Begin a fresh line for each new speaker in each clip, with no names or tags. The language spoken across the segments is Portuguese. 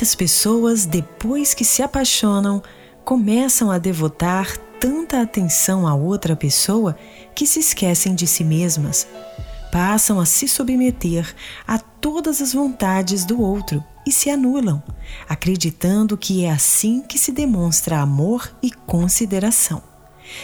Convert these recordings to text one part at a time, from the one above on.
Muitas pessoas, depois que se apaixonam, começam a devotar tanta atenção a outra pessoa que se esquecem de si mesmas. Passam a se submeter a todas as vontades do outro e se anulam, acreditando que é assim que se demonstra amor e consideração.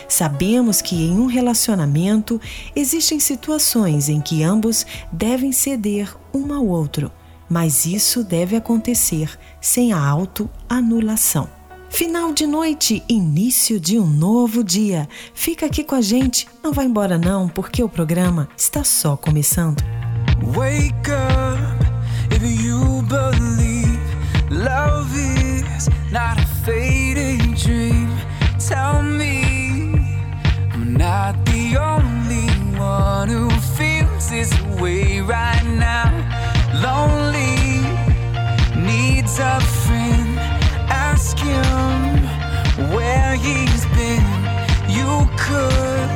Sabemos que em um relacionamento existem situações em que ambos devem ceder um ao outro mas isso deve acontecer sem a autoanulação. Final de noite, início de um novo dia. Fica aqui com a gente, não vai embora não, porque o programa está só começando. Wake up if you believe love is not a fading dream. Tell me I'm not the only one who feels this way right now. Lonely, needs a friend. Ask him where he's been. You could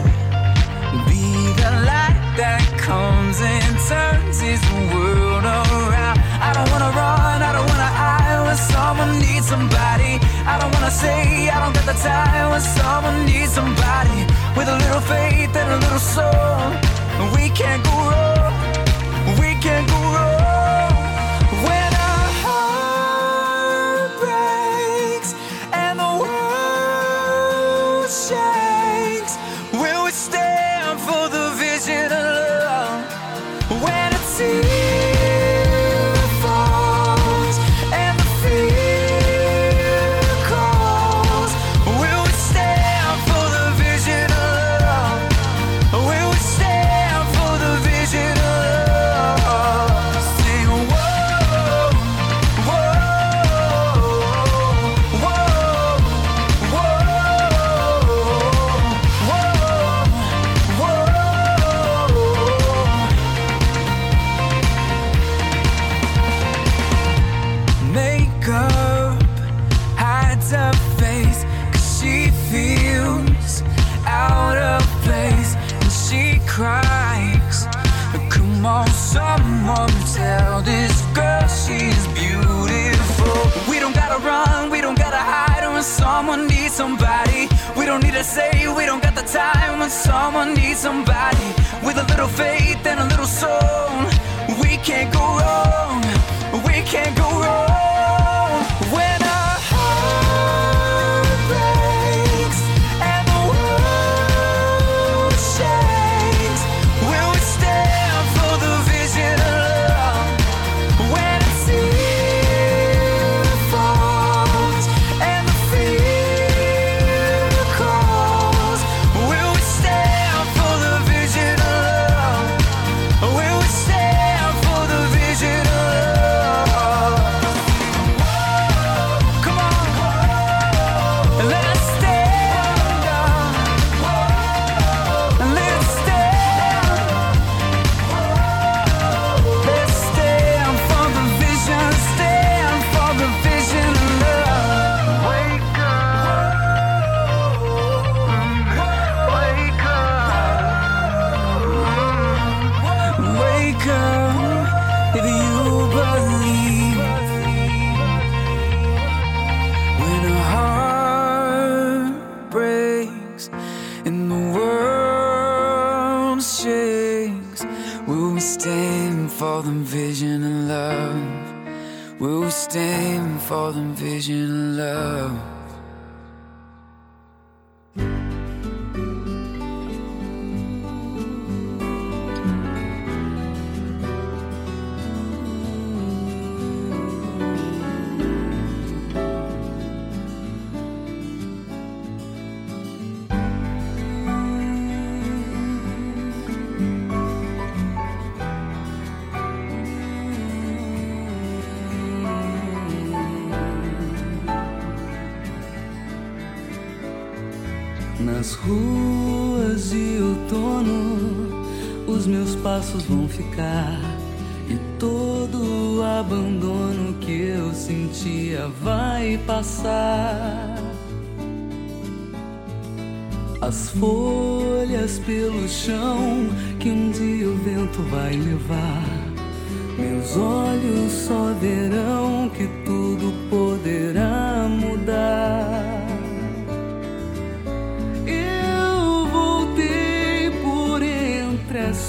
be the light that comes and turns his world around. I don't wanna run, I don't wanna hide when someone needs somebody. I don't wanna say I don't got the time when someone needs somebody with a little faith and a little soul. We can't go wrong.
time when someone needs somebody with a little faith and a little soul. We can't go wrong.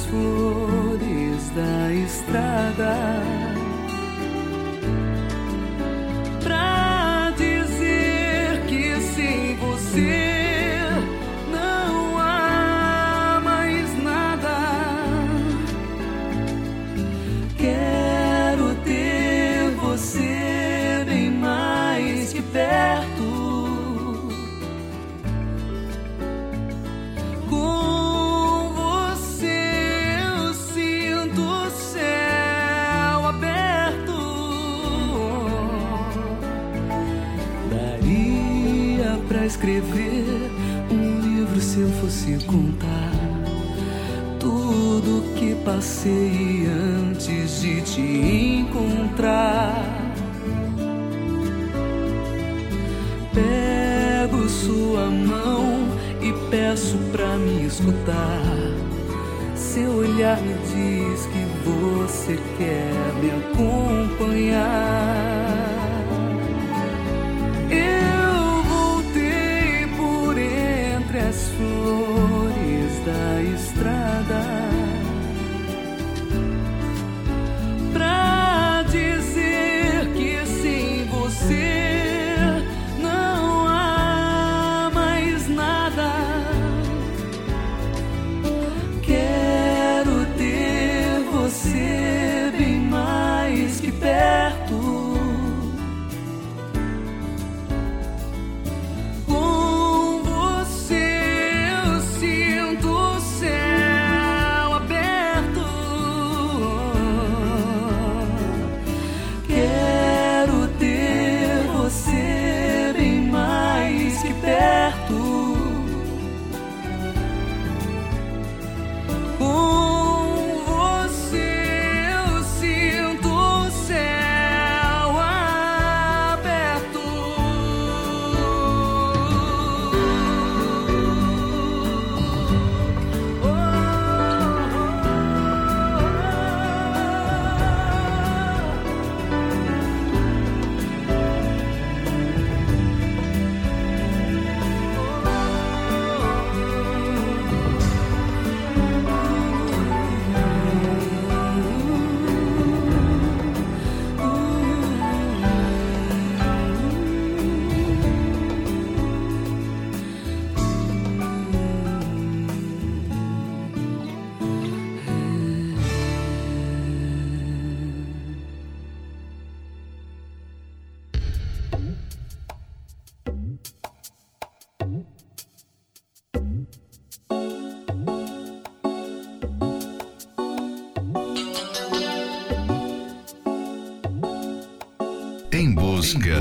Flores da estrada escrever um livro se eu fosse contar tudo que passei antes de te encontrar. Pego sua mão e peço pra me escutar. Seu olhar me diz que você quer me acompanhar. Da estrada.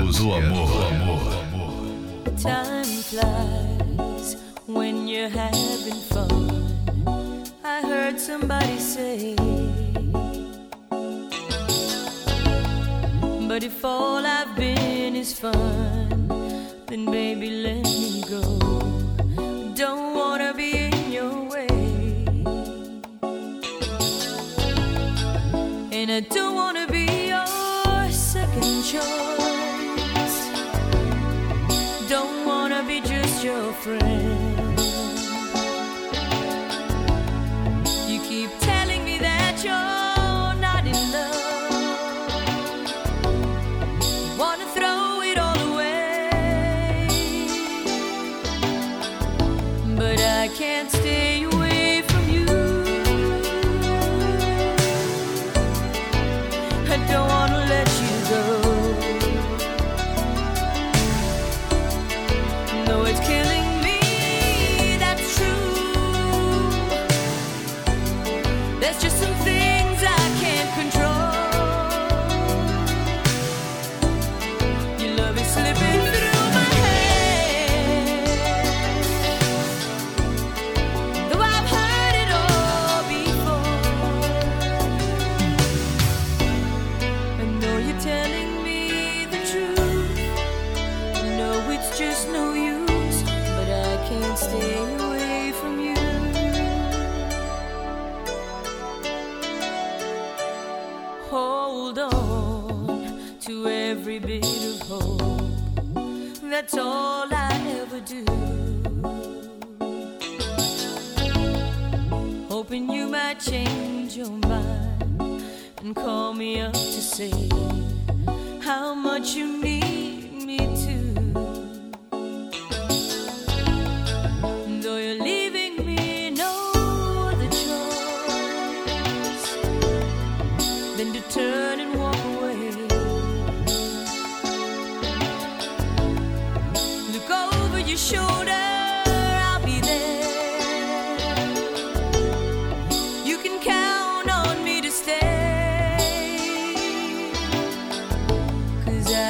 Busca do amor.
Time flies when you're having fun. I heard somebody say. But if all I've been is fun,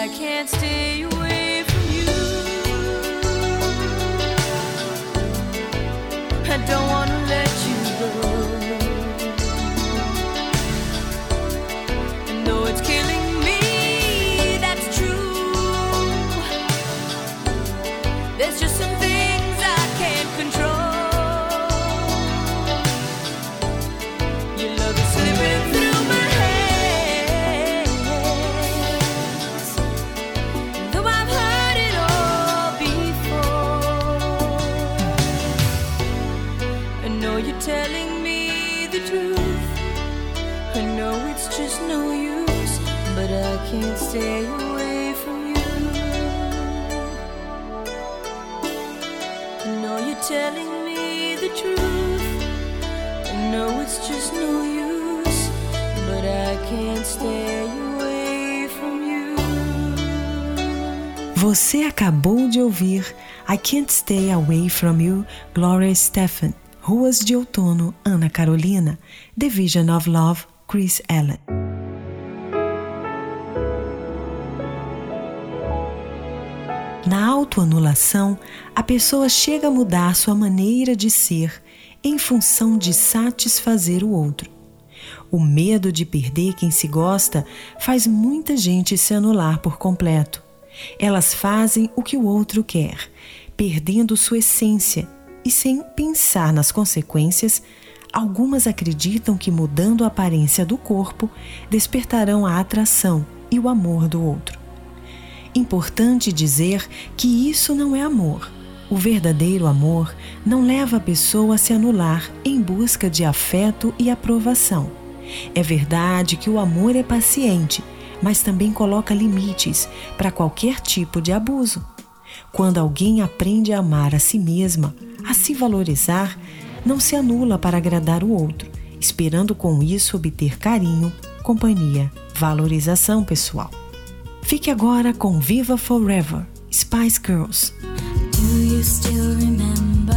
I can't stay away
stay away from you. Know you're telling me the truth. I know it's just no use, but I can't stay away from you.
Você acabou de ouvir I Can't Stay Away From You, Gloria Stefan, Ruas de Outono, Ana Carolina, The Vision of Love, Chris Allen. Autoanulação, a pessoa chega a mudar sua maneira de ser em função de satisfazer o outro. O medo de perder quem se gosta faz muita gente se anular por completo. Elas fazem o que o outro quer, perdendo sua essência e sem pensar nas consequências. Algumas acreditam que mudando a aparência do corpo despertarão a atração e o amor do outro. Importante dizer que isso não é amor. O verdadeiro amor não leva a pessoa a se anular em busca de afeto e aprovação. É verdade que o amor é paciente, mas também coloca limites para qualquer tipo de abuso. Quando alguém aprende a amar a si mesma, a se valorizar, não se anula para agradar o outro, esperando com isso obter carinho, companhia, valorização pessoal. Fique agora com Viva Forever, Spice Girls.
Do you still remember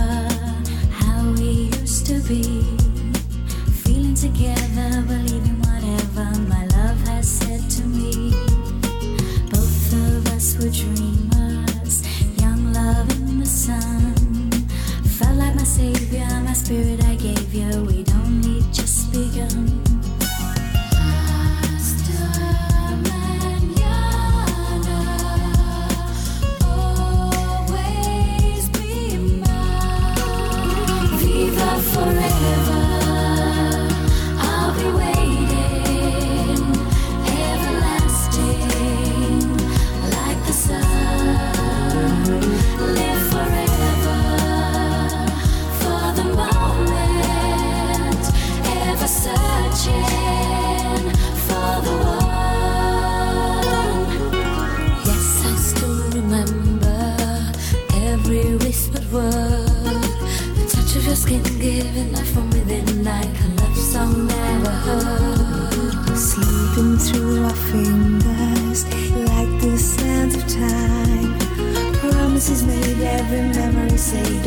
how we used to be? Feeling together, believing whatever my love has said to me. Both of us were dreamers, young love in the sun. Felt like my savior, my spirit I gave you. We'd only just begun. Mine. Viva forever. Skin giving life from within, like a love song never heard.
Sleeping through our fingers like the sands of time. Promises made, every memory saved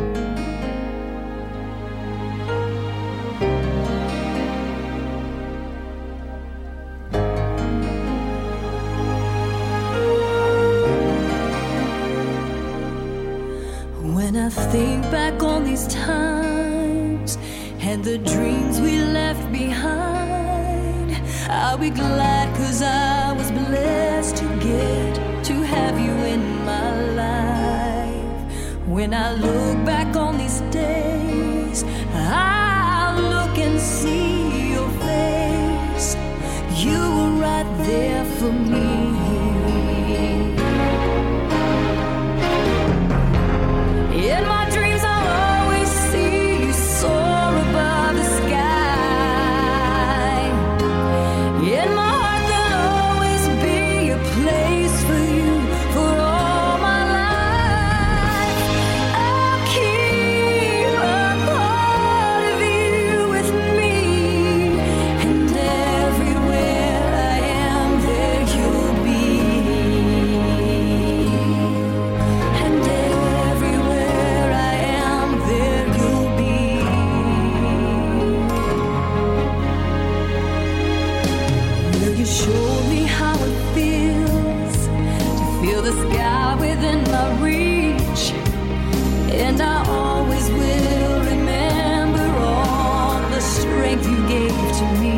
strength you gave to me.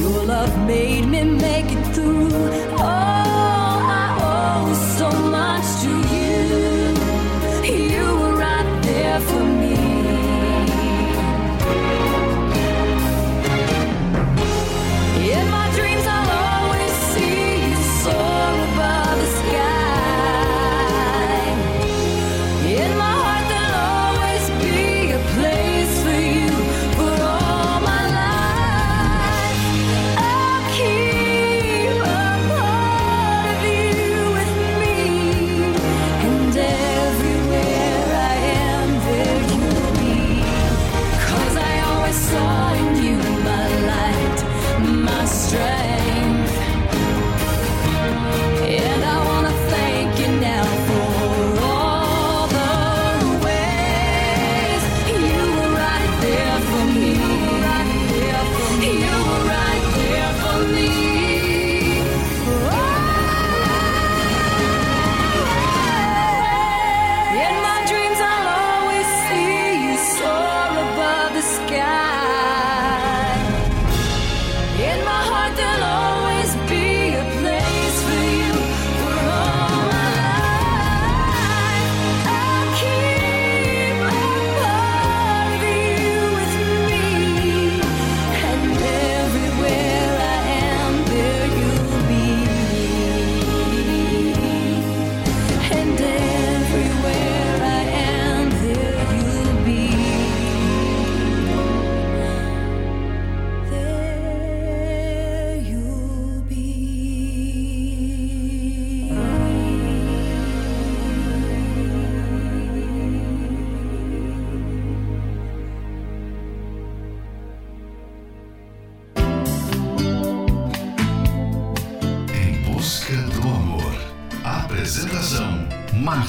Your love made me.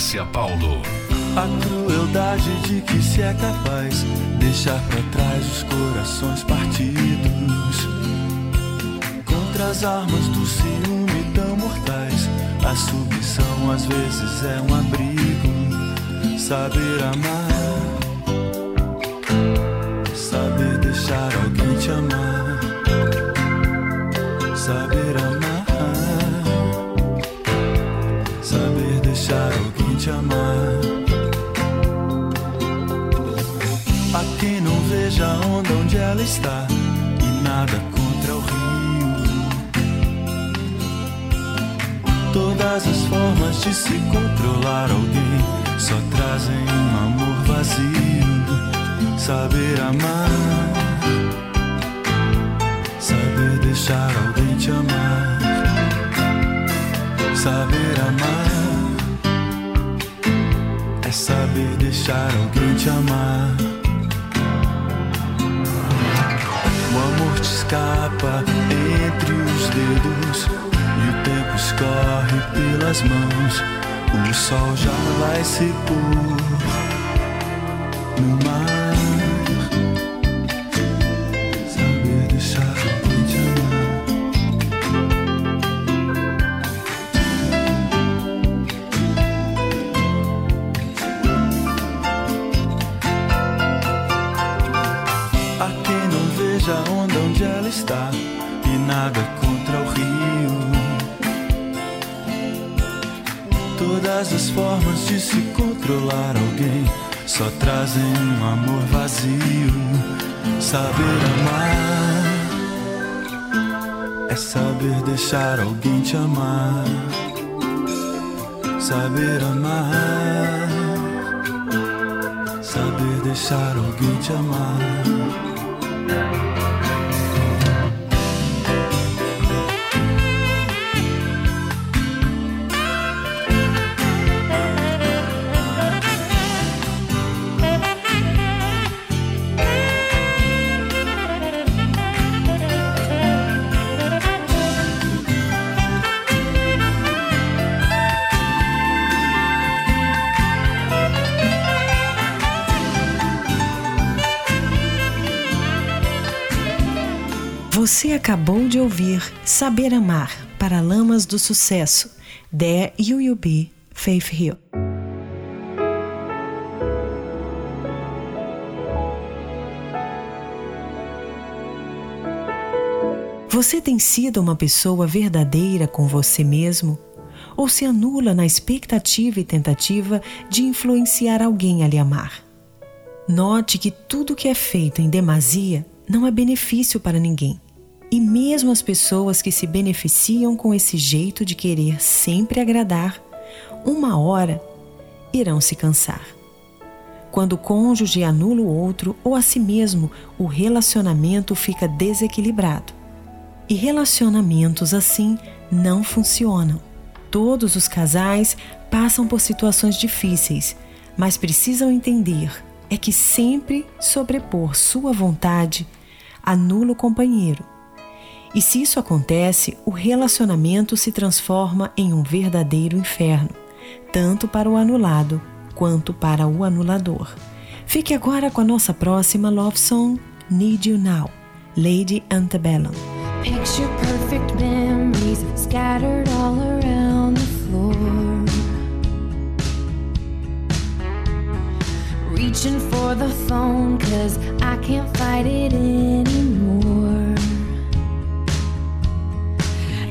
Márcia Paulo.
A crueldade de que se é capaz deixar para trás os corações partidos. Contra as armas do ciúme tão mortais, a submissão às vezes é um abrigo. Saber amar ela está e nada contra o rio. Todas as formas de se controlar alguém só trazem um amor vazio. Saber amar, saber deixar alguém te amar, saber amar. É saber deixar alguém te amar. Escapa entre os dedos e o tempo escorre pelas mãos. O sol já vai se pôr a onda onde ela está e nada contra o rio. Todas as formas de se controlar alguém só trazem um amor vazio. Saber amar é saber deixar alguém te amar. Saber amar, saber deixar alguém te amar.
Você acabou de ouvir Saber Amar para Lamas do Sucesso, There You Faith Hill. Você tem sido uma pessoa verdadeira com você mesmo? Ou se anula na expectativa e tentativa de influenciar alguém a lhe amar? Note que tudo que é feito em demasia não é benefício para ninguém. E mesmo as pessoas que se beneficiam com esse jeito de querer sempre agradar, uma hora irão se cansar. Quando o cônjuge anula o outro ou a si mesmo, o relacionamento fica desequilibrado. E relacionamentos assim não funcionam. Todos os casais passam por situações difíceis, mas precisam entender é que sempre sobrepor sua vontade anula o companheiro. E se isso acontece, o relacionamento se transforma em um verdadeiro inferno, tanto para o anulado quanto para o anulador. Fique agora com a nossa próxima love song, Need You Now, Lady Antebellum.
Picture perfect memories scattered all around the floor. Reaching for the phone, cause I can't fight it anymore.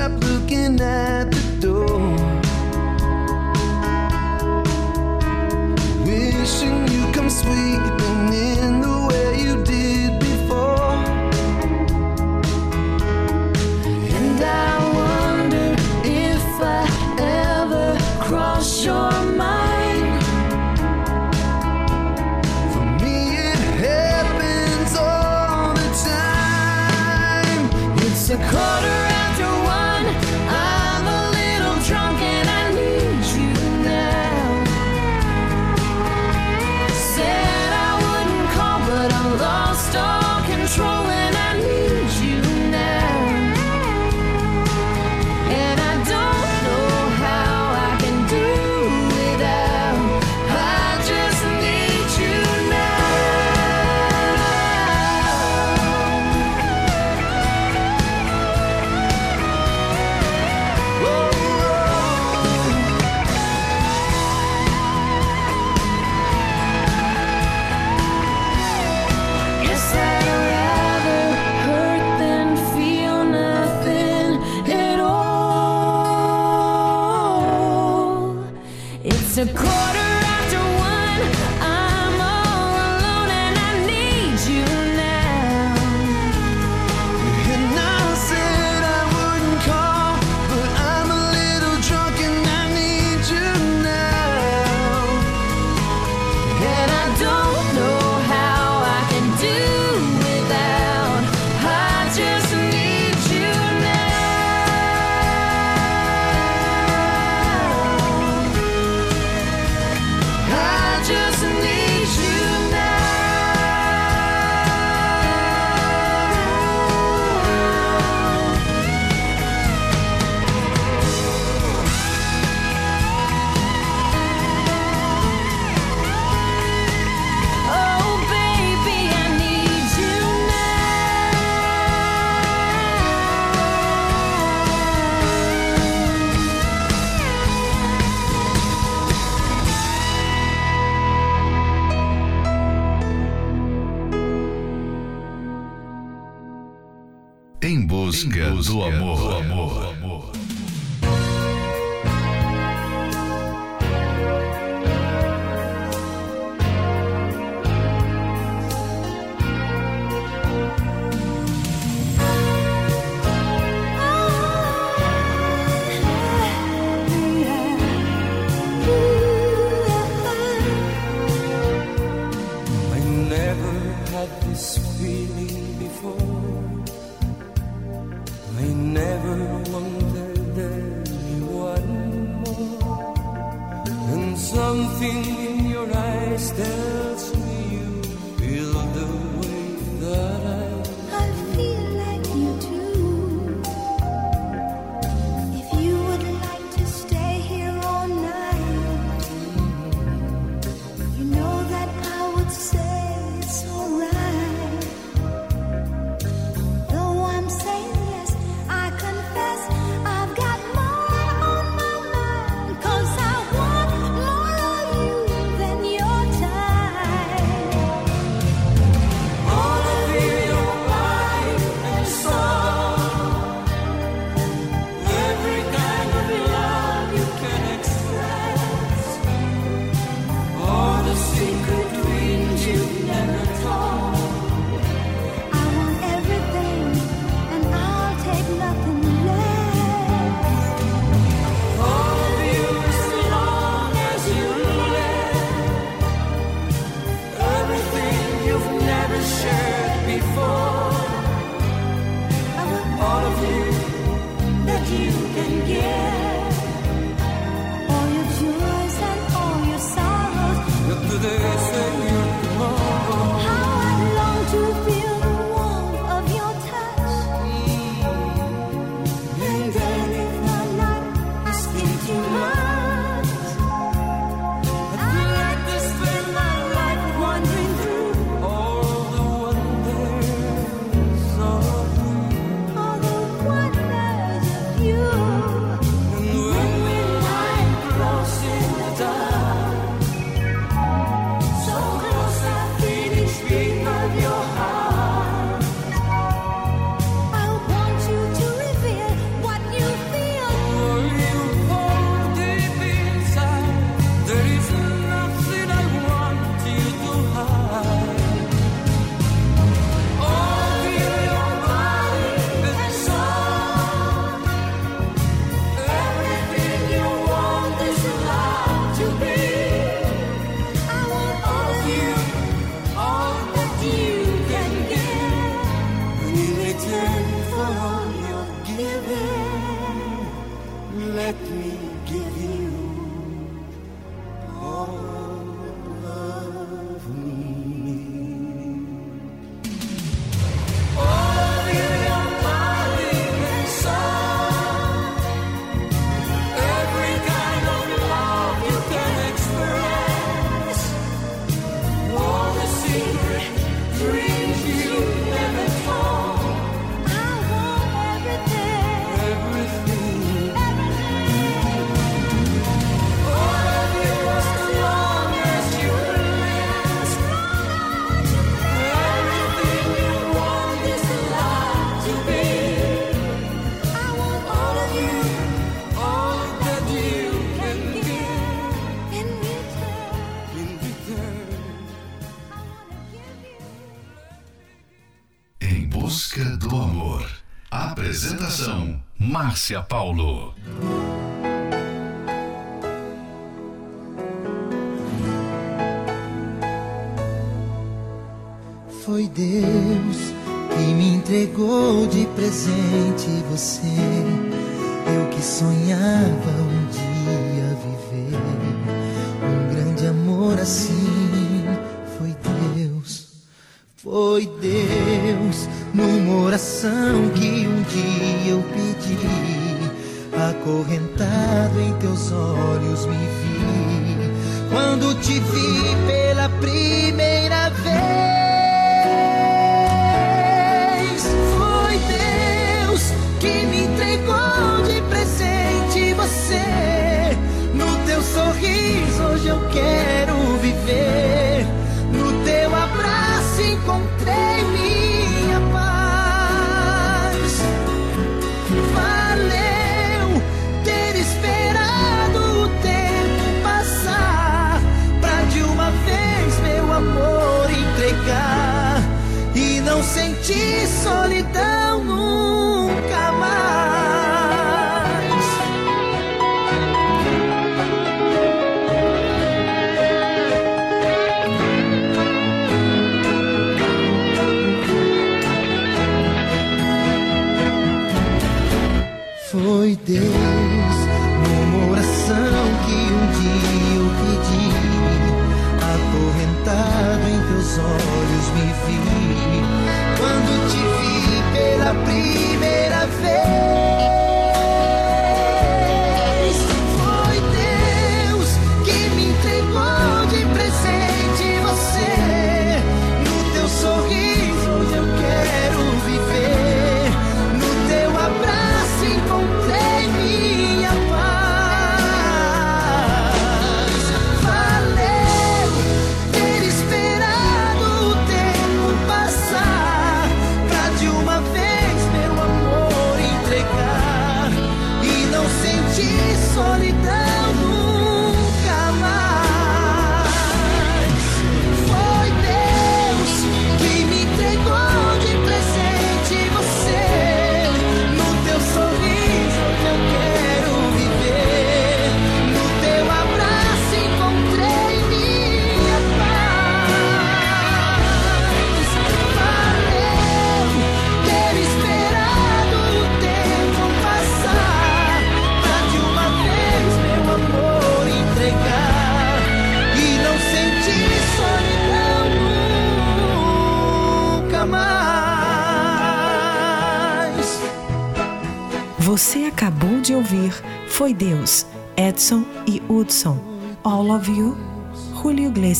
stop looking at
Em busca, do amor.
Márcia Paulo.
Foi Deus que me entregou de presente você. Eu que sonhava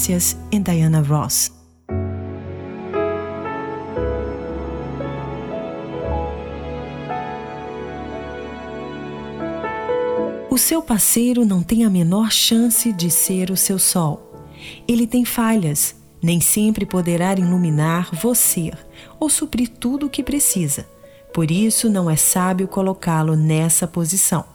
Iglesias e Diana Ross. O seu parceiro não tem a menor chance de ser o seu sol. Ele tem falhas, nem sempre poderá iluminar você ou suprir tudo o que precisa. Por isso, não é sábio colocá-lo nessa posição.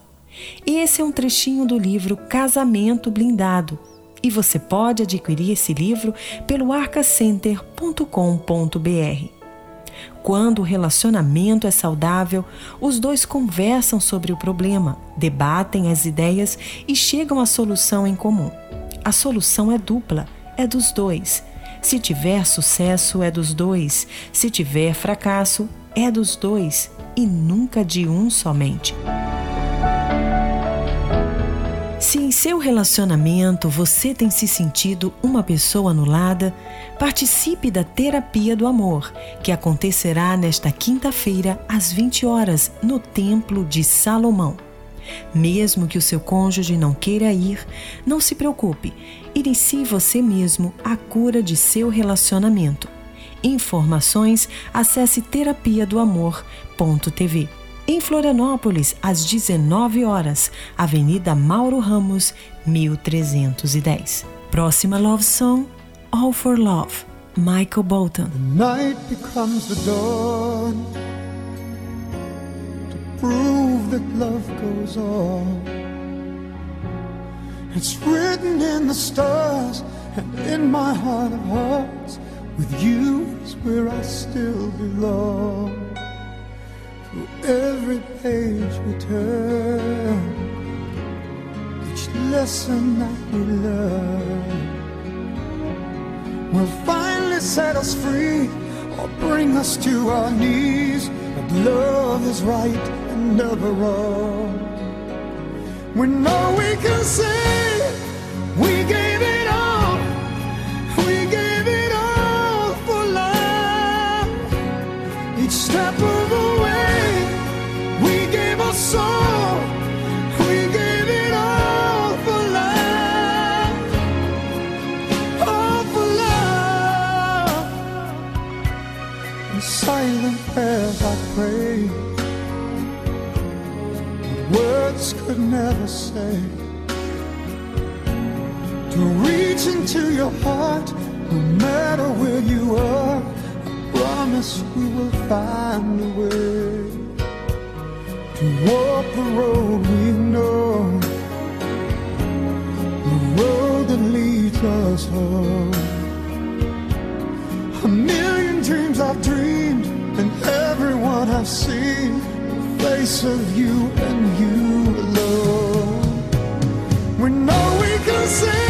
Esse é um trechinho do livro Casamento Blindado e você pode adquirir esse livro pelo arcacenter.com.br. Quando o relacionamento é saudável, os dois conversam sobre o problema, debatem as ideias e chegam à solução em comum. A solução é dupla, é dos dois. Se tiver sucesso, é dos dois. Se tiver fracasso, é dos dois e nunca de um somente. Seu relacionamento você tem se sentido uma pessoa anulada, participe da Terapia do Amor, que acontecerá nesta quinta-feira às 20 horas no Templo de Salomão. Mesmo que o seu cônjuge não queira ir, não se preocupe, inicie você mesmo a cura de seu relacionamento. Informações, acesse terapia do amor.tv. Em Florianópolis, às 19 horas, Avenida Mauro Ramos, 1310. Próxima Love Song, All for Love, Michael Bolton.
Night becomes the dawn to prove that love goes on. It's written in the stars and in my heart of hearts. With you is where I still belong. Every page we turn, each lesson that we learn will finally set us free or bring us to our knees. But love is right and never wrong. We know we can say we gave pray. Words could never say to reach into your heart, no matter where you are. I promise we will find a way to walk the road we know, the road that leads us home. A million dreams I've dreamed, and everyone I've seen, the face of you and you alone. We know we can say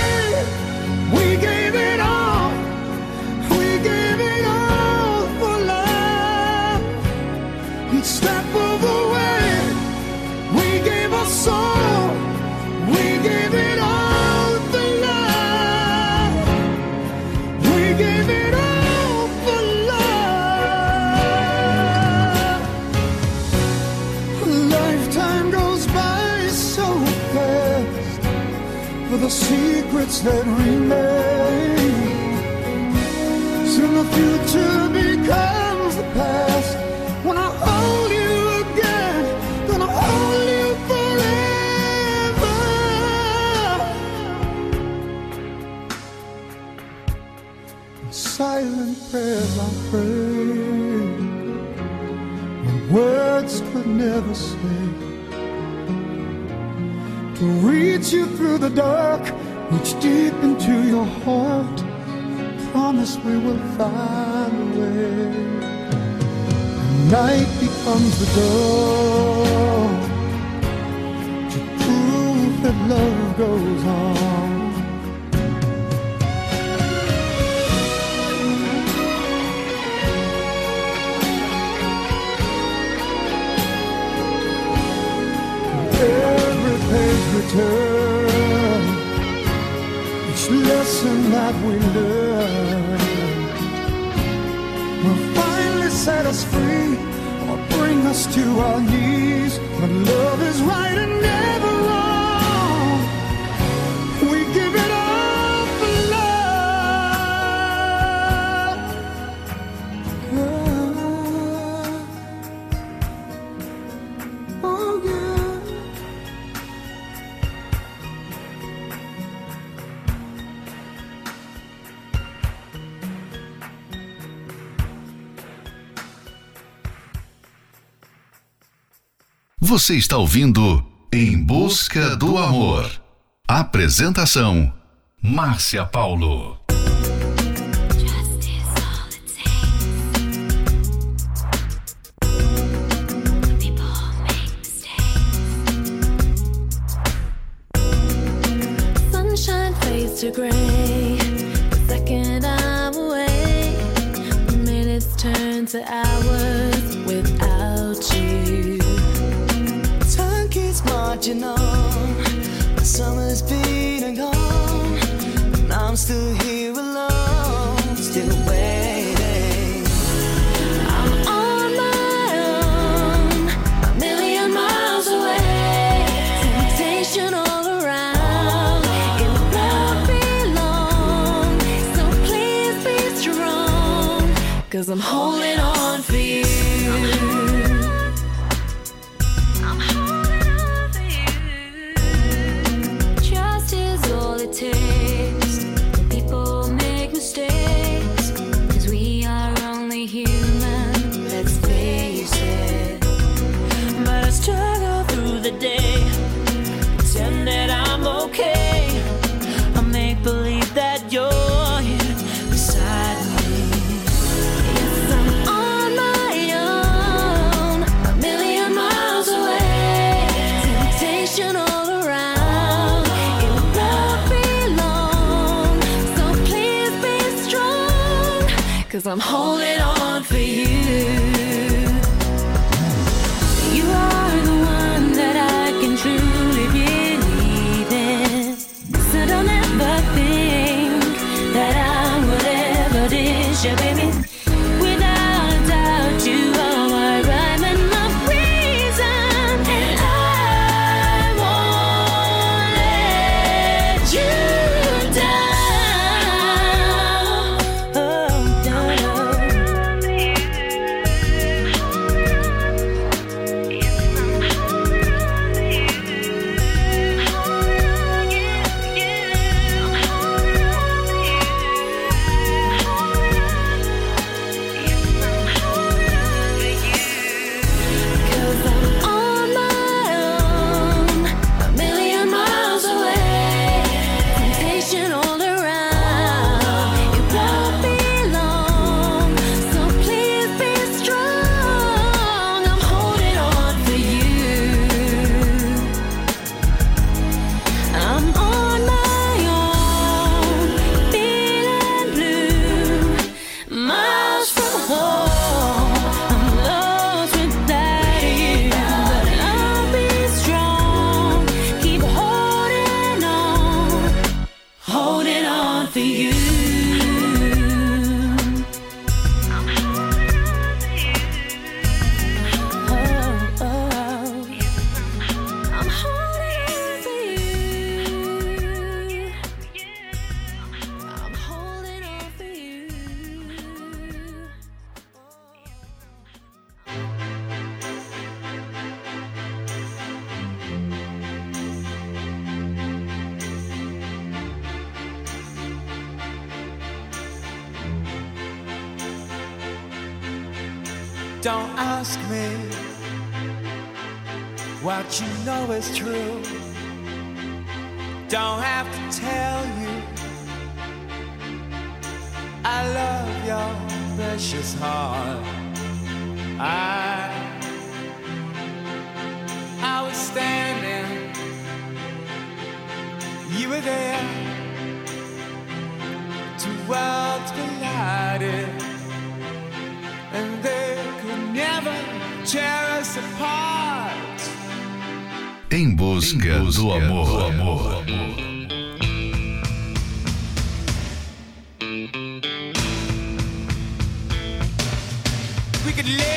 that remain.
Você está ouvindo Em Busca do Amor. Apresentação: Márcia Paulo.
To gray. The second I'm away, minutes turn to hours without you.
On. The summer's been and gone. And I'm still here alone, still waiting.
I'm on my own, a million miles away. Temptation all around, it won't be long. So please be strong, cause I'm holding on
two worlds collided, and they could never tear us apart.
Em busca,
em busca do amor. Do amor. Do amor. We could live.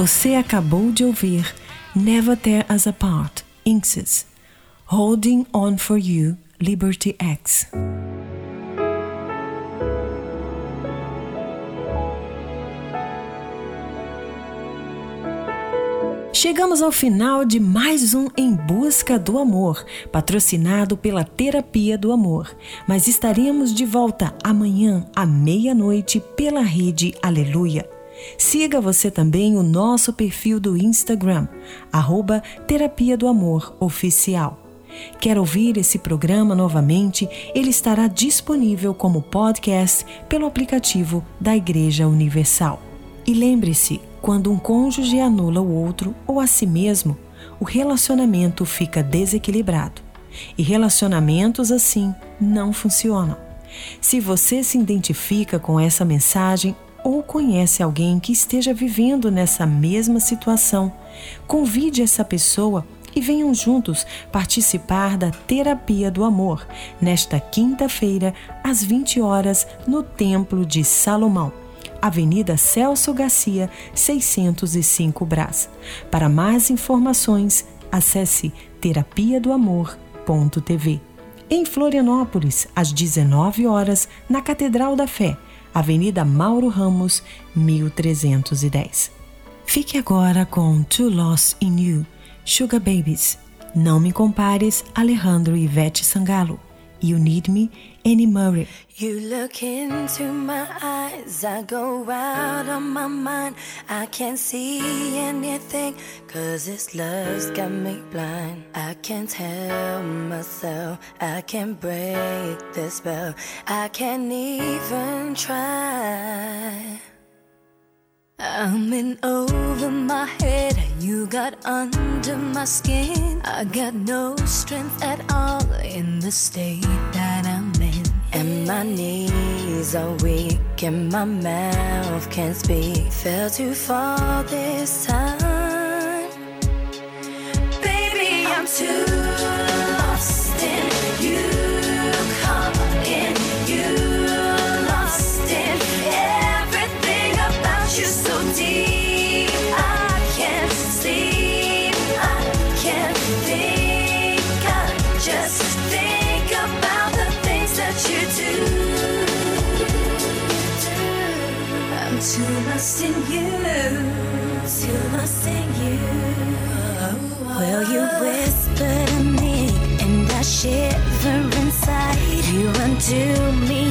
Você acabou de ouvir Never Tear Us Apart, Inxes, Holding On For You, Liberty X. Chegamos ao final de mais um Em Busca do Amor, patrocinado pela Terapia do Amor. Mas estaremos de volta amanhã à meia-noite pela rede Aleluia. Siga você também o nosso perfil do Instagram, arroba Terapia do Amor Oficial. Quer ouvir esse programa novamente? Ele estará disponível como podcast pelo aplicativo da Igreja Universal. E lembre-se, quando um cônjuge anula o outro ou a si mesmo, o relacionamento fica desequilibrado. E relacionamentos assim não funcionam. Se você se identifica com essa mensagem ou conhece alguém que esteja vivendo nessa mesma situação, convide essa pessoa e venham juntos participar da Terapia do Amor nesta quinta-feira, às 20 horas, no Templo de Salomão. Avenida Celso Garcia, 605 Brás. Para mais informações, acesse terapia do amor.tv. Em Florianópolis, às 19 horas, na Catedral da Fé, Avenida Mauro Ramos, 1310. Fique agora com Too Lost in You, Sugar Babies. Não me compares, Alejandro Ivete Sangalo. You Need Me, Annie Murray.
You look into my eyes, I go out on my mind. I can't see anything, cause this love's got me blind. I can't tell myself, I can't break the spell, I can't even try. I'm in over my head, you got under my skin. I got no strength at all in the state that I'm in. And my knees are weak, and my mouth can't speak. Fell too far this time. Baby, I'm too I'm lost in you. Too lost in you. Well, you whisper to me, and I shiver inside. You undo me,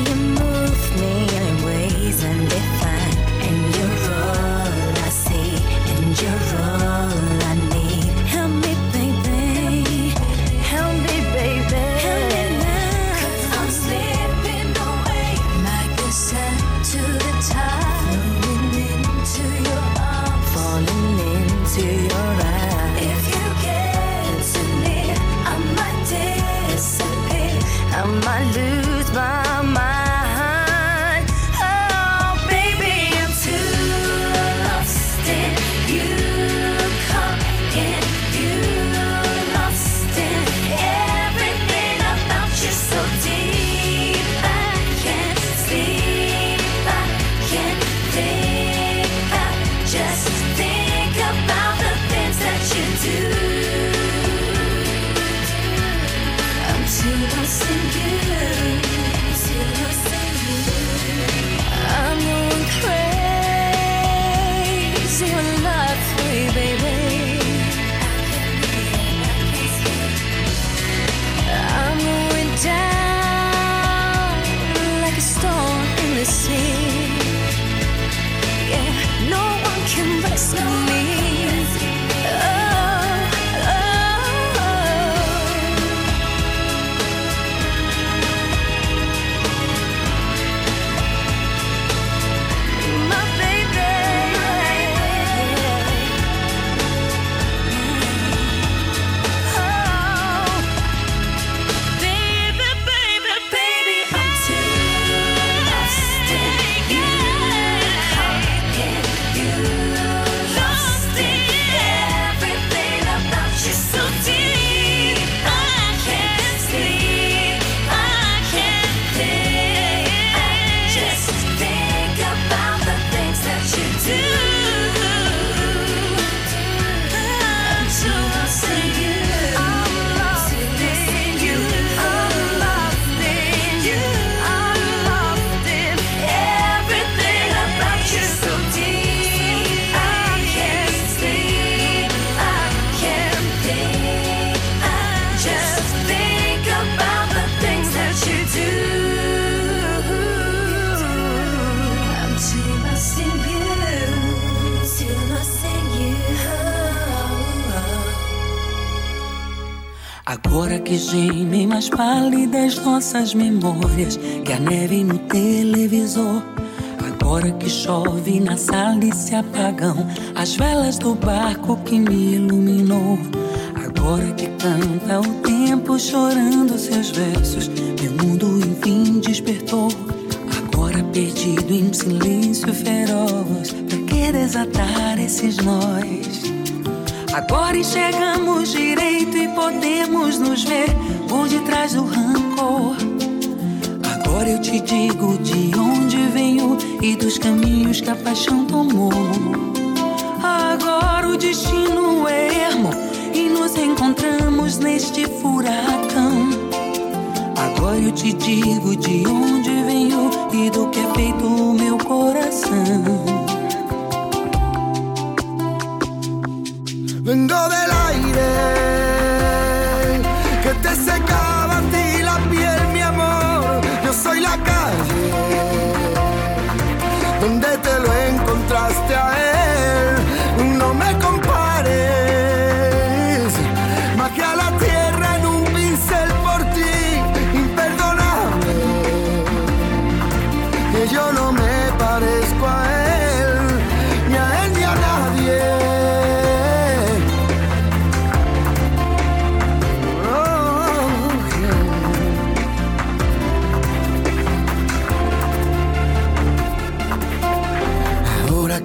que gemem mais pálidas nossas memórias que a neve no televisor. Agora que chove na sala e se apagam as velas do barco que me iluminou. Agora que canta o tempo chorando seus versos, meu mundo enfim despertou. Agora perdido em silêncio feroz, pra que desatar esses nós? Agora enxergamos direito e podemos nos ver por detrás do rancor. Agora eu te digo de onde venho e dos caminhos que a paixão tomou. Agora o destino é ermo e nos encontramos neste furacão. Agora eu te digo de onde venho e do que é feito o meu coração.
Vengo del aire que te secaba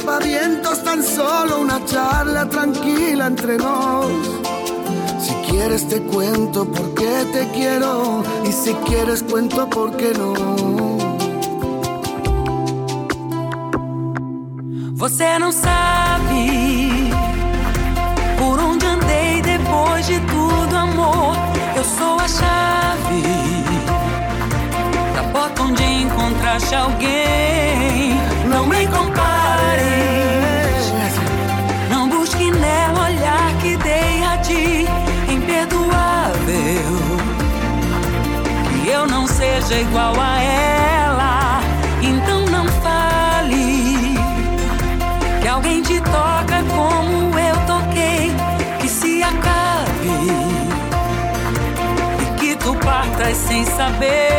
aspavientos, tan solo una charla tranquila entre nos. Si quieres te cuento por qué te quiero y si quieres cuento por qué no.
Você não sabe por onde andei depois de tudo, amor. Eu sou a chave da porta onde encontraste alguém. Seja igual a ela, então não fale que alguém te toca como eu toquei, que se acabe e que tu partas sem saber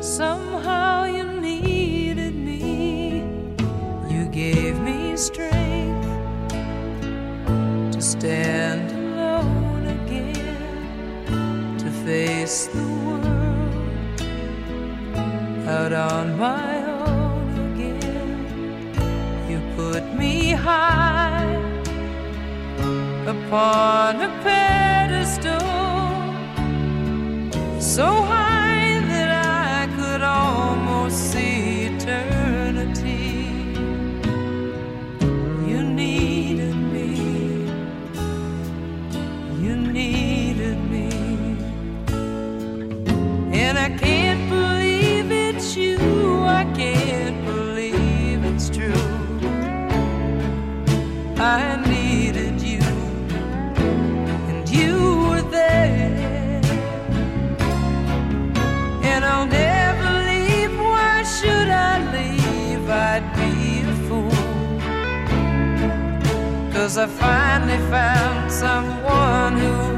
Somehow you needed me. You gave me strength to stand alone again, to face the world out on my own again. You put me high upon a pedestal so high. Cause I finally found someone who